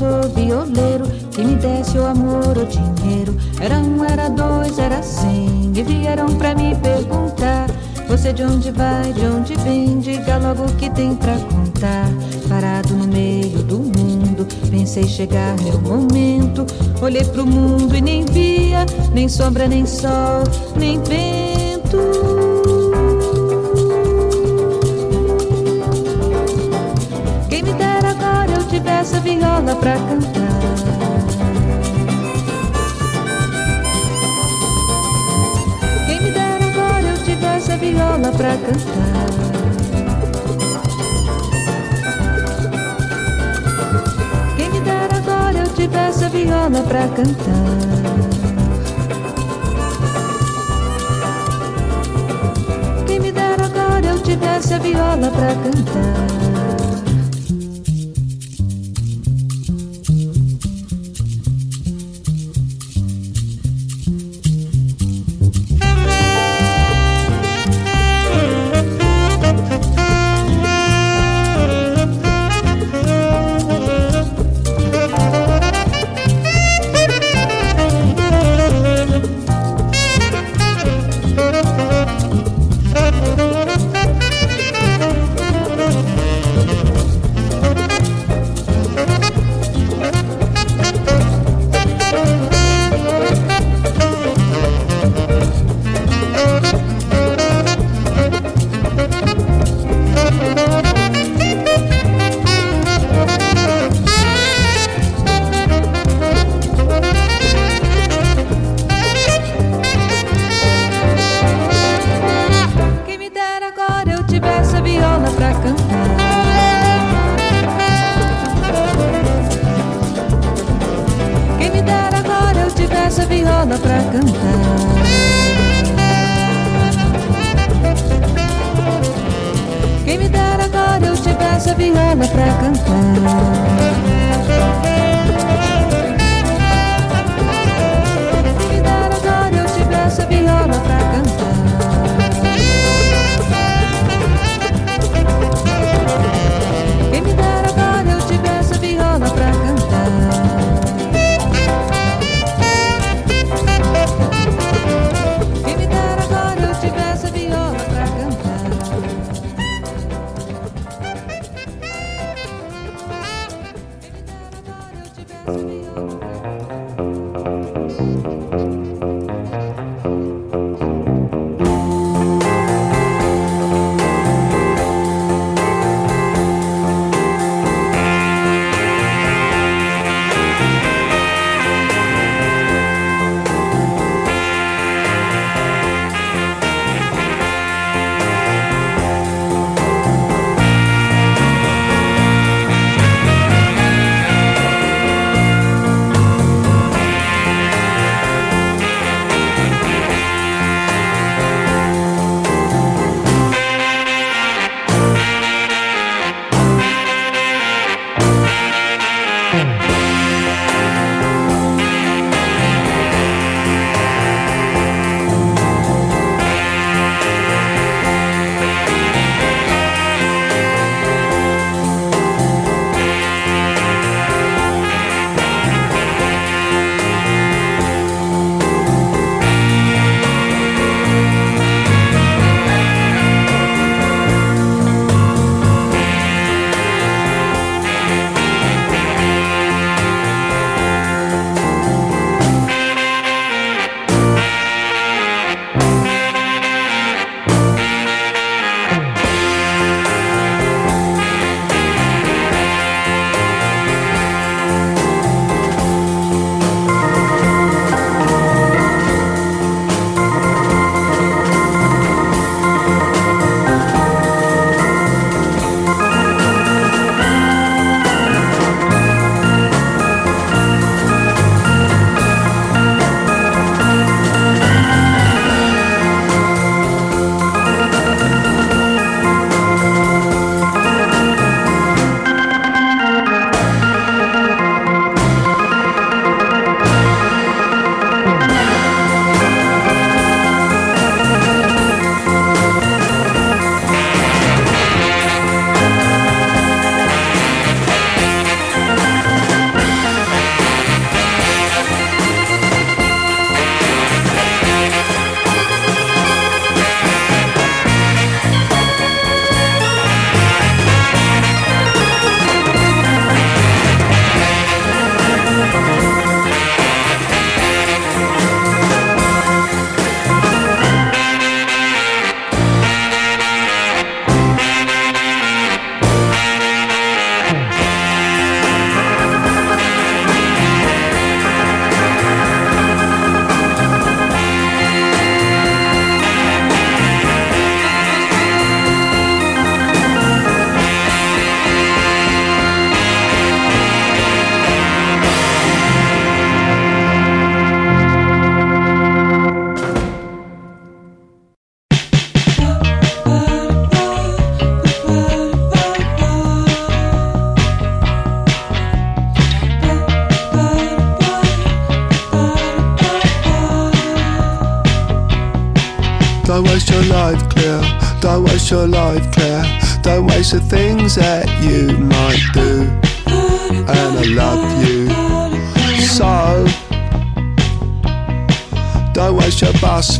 Sou violeiro, que me desse o amor ou dinheiro. Era um, era dois, era cem, e vieram pra me perguntar. Você de onde vai, de onde vem, diga logo o que tem pra contar. Parado no meio do mundo, pensei chegar meu momento. Olhei pro mundo e nem via, nem sombra, nem sol, nem vento. Tivesse a viola pra cantar. Quem me dera agora eu tivesse a viola pra cantar. Quem me dera agora eu tivesse a viola pra cantar. Quem me dera agora eu tivesse a viola pra cantar. Mm-hmm.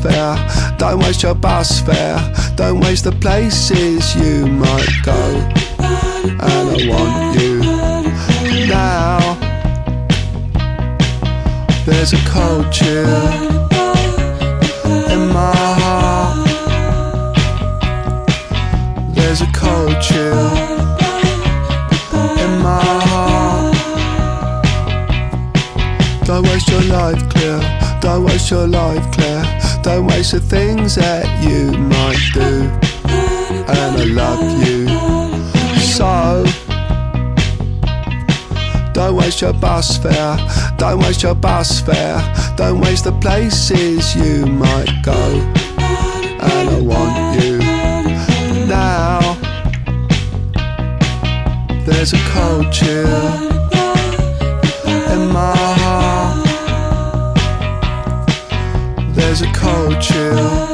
Don't waste your bus fare. Don't waste the places you might go. And I want you now. There's a cold chill in my heart. There's a cold chill in my heart. Don't waste your life, Claire. Don't waste your life, Claire. Don't waste the things that you might do. And I love you so. Don't waste your bus fare. Don't waste your bus fare. Don't waste the places you might go. And I want you now. There's a cold chill in my cold chill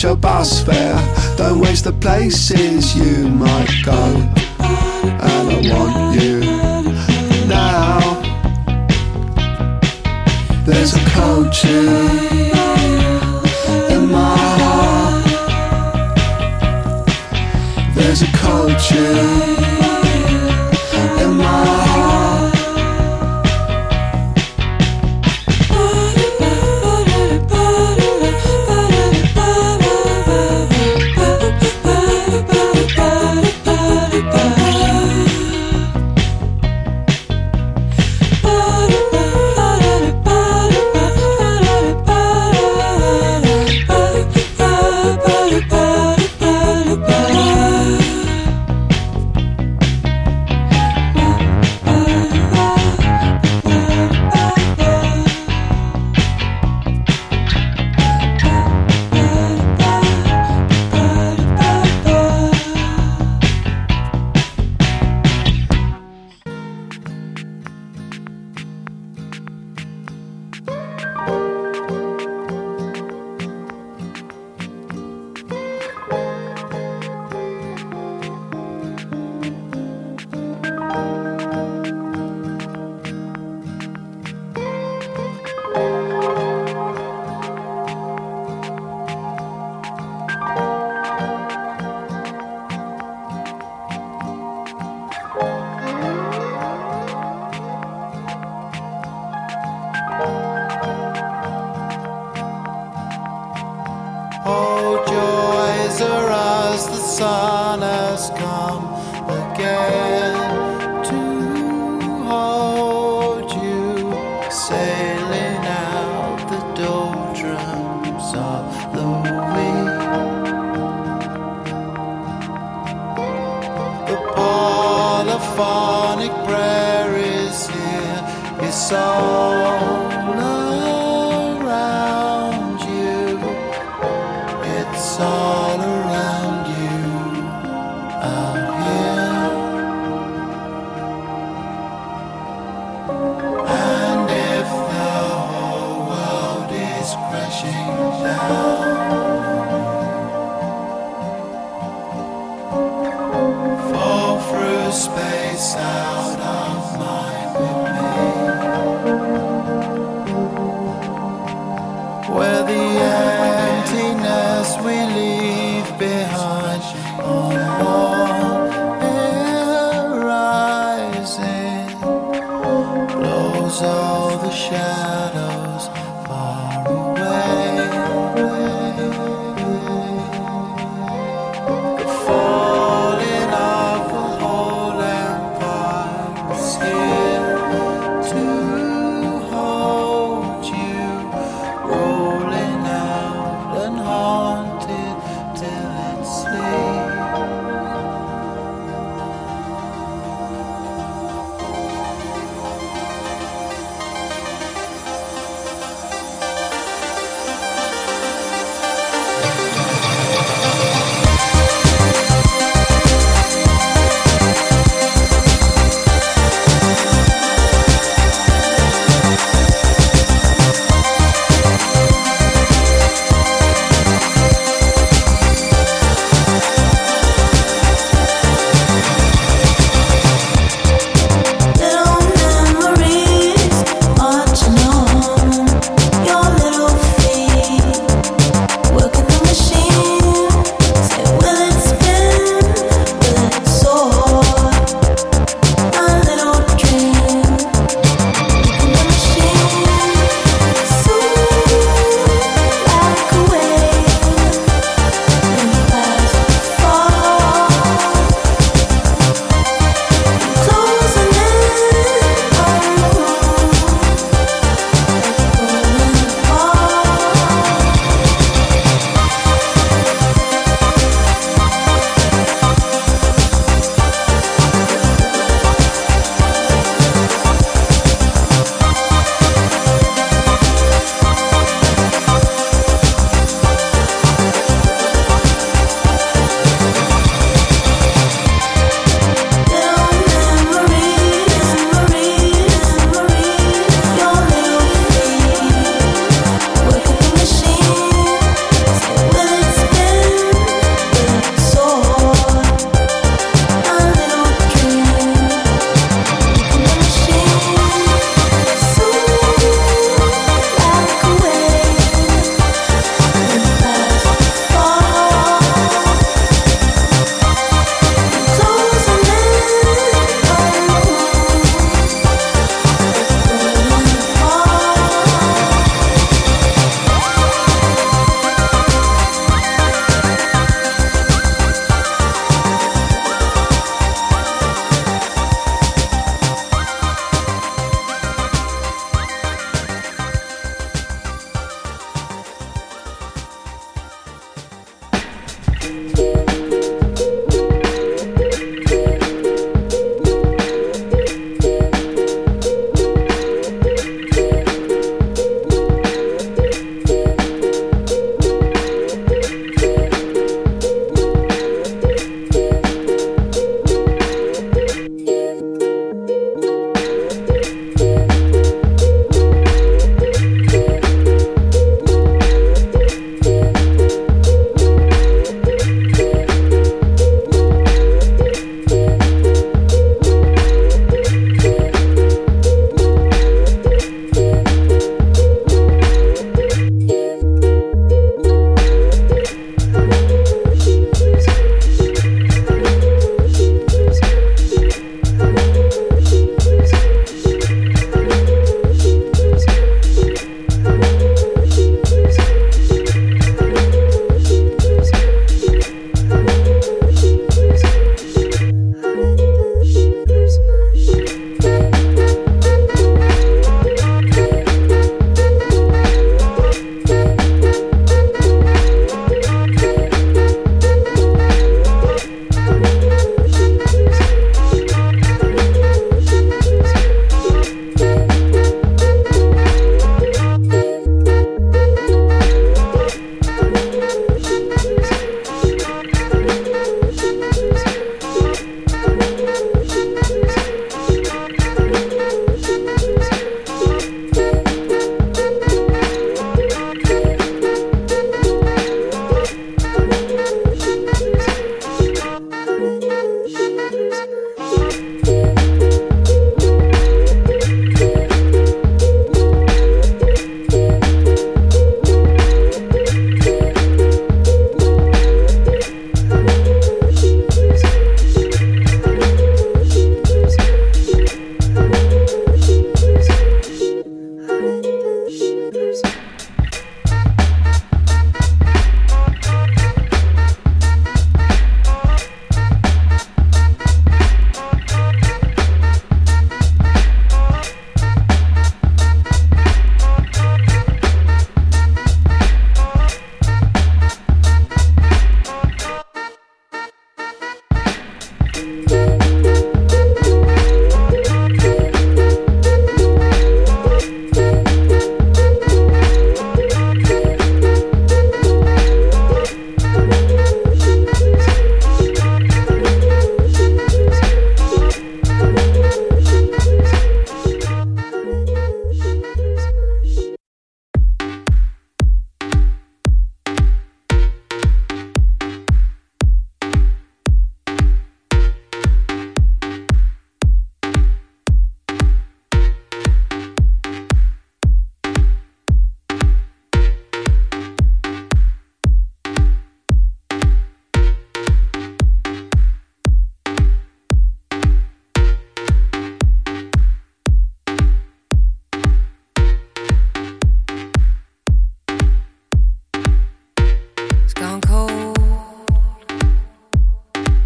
Waste your bus fare. Don't waste the places you might go. And I want you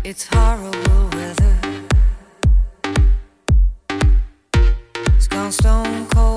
Never had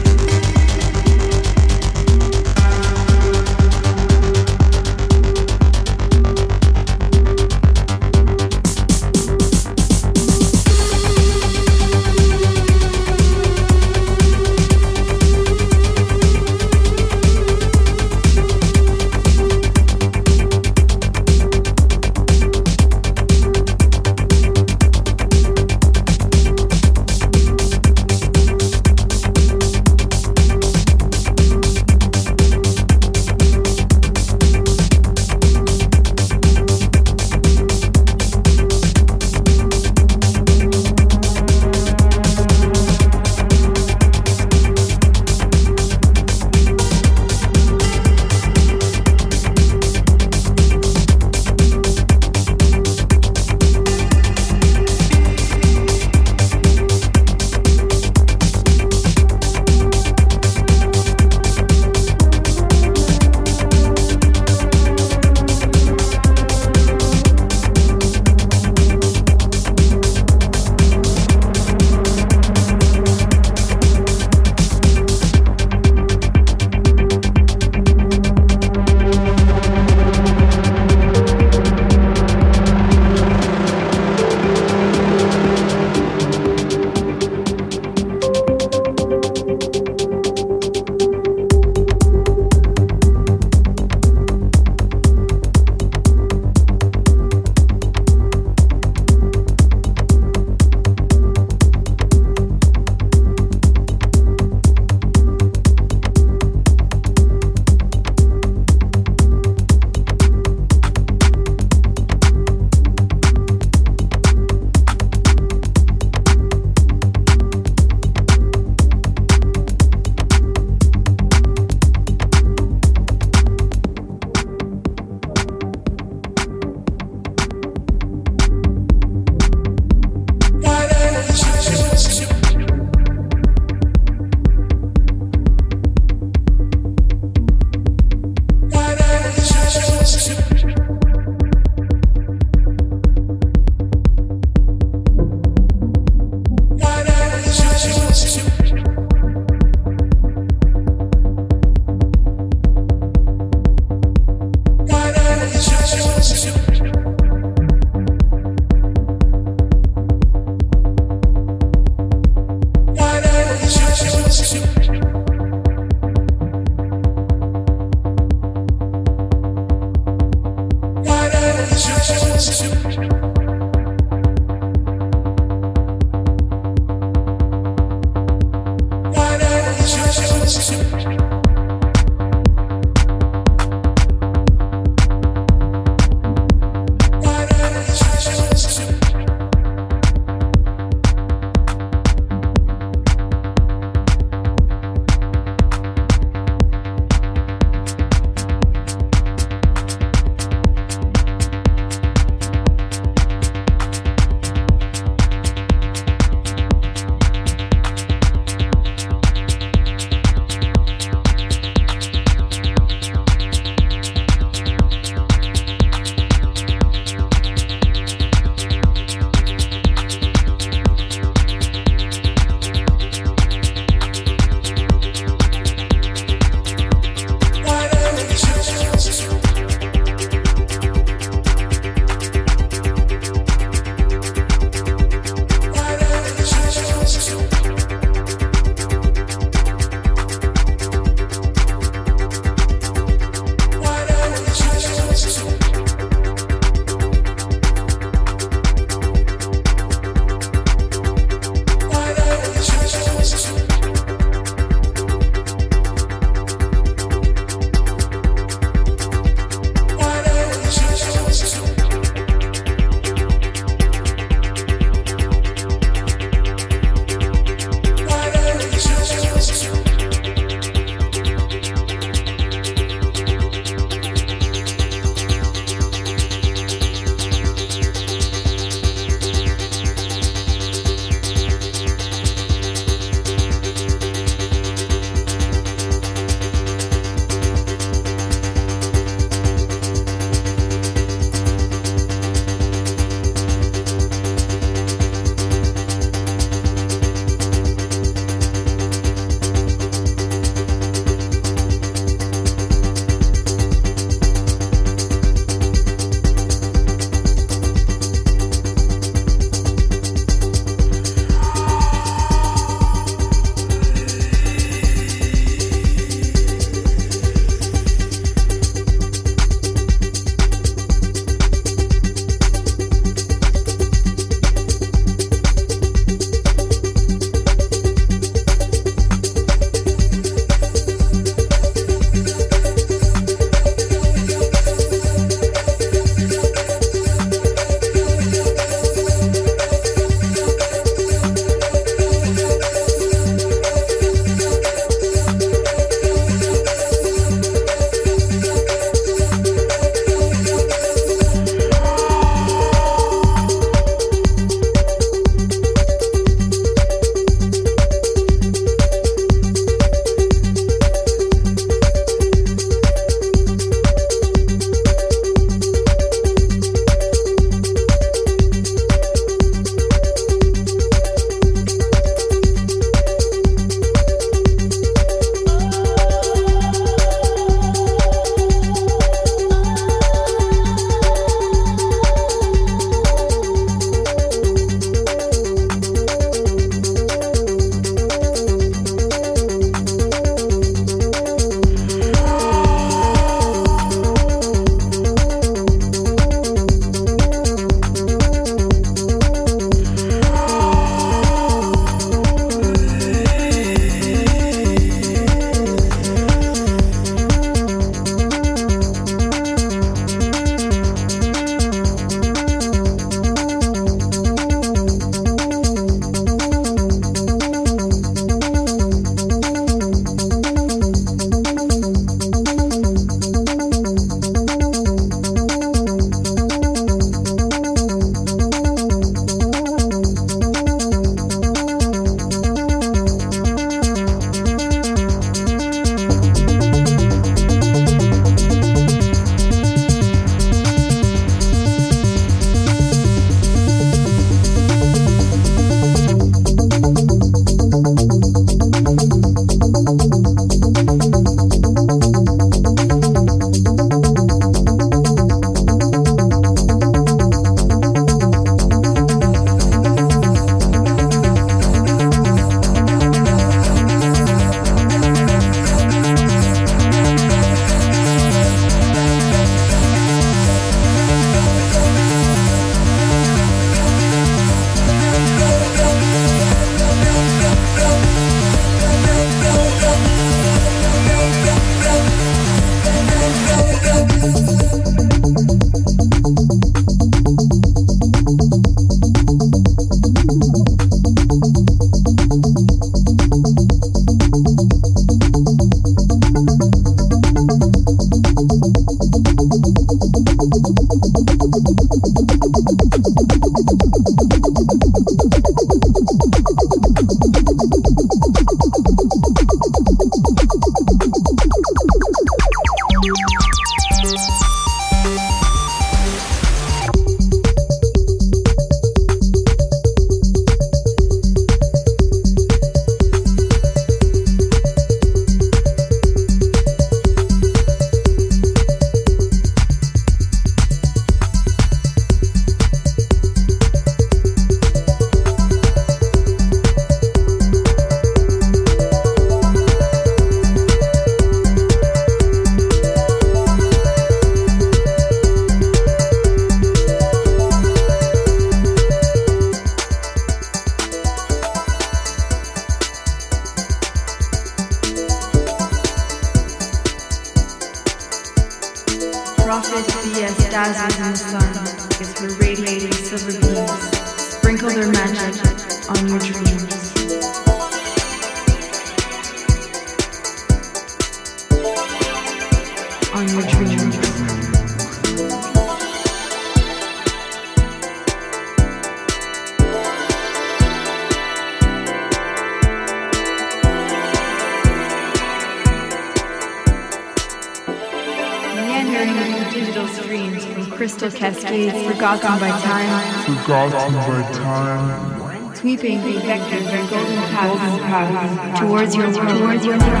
through vectors and golden paths towards your.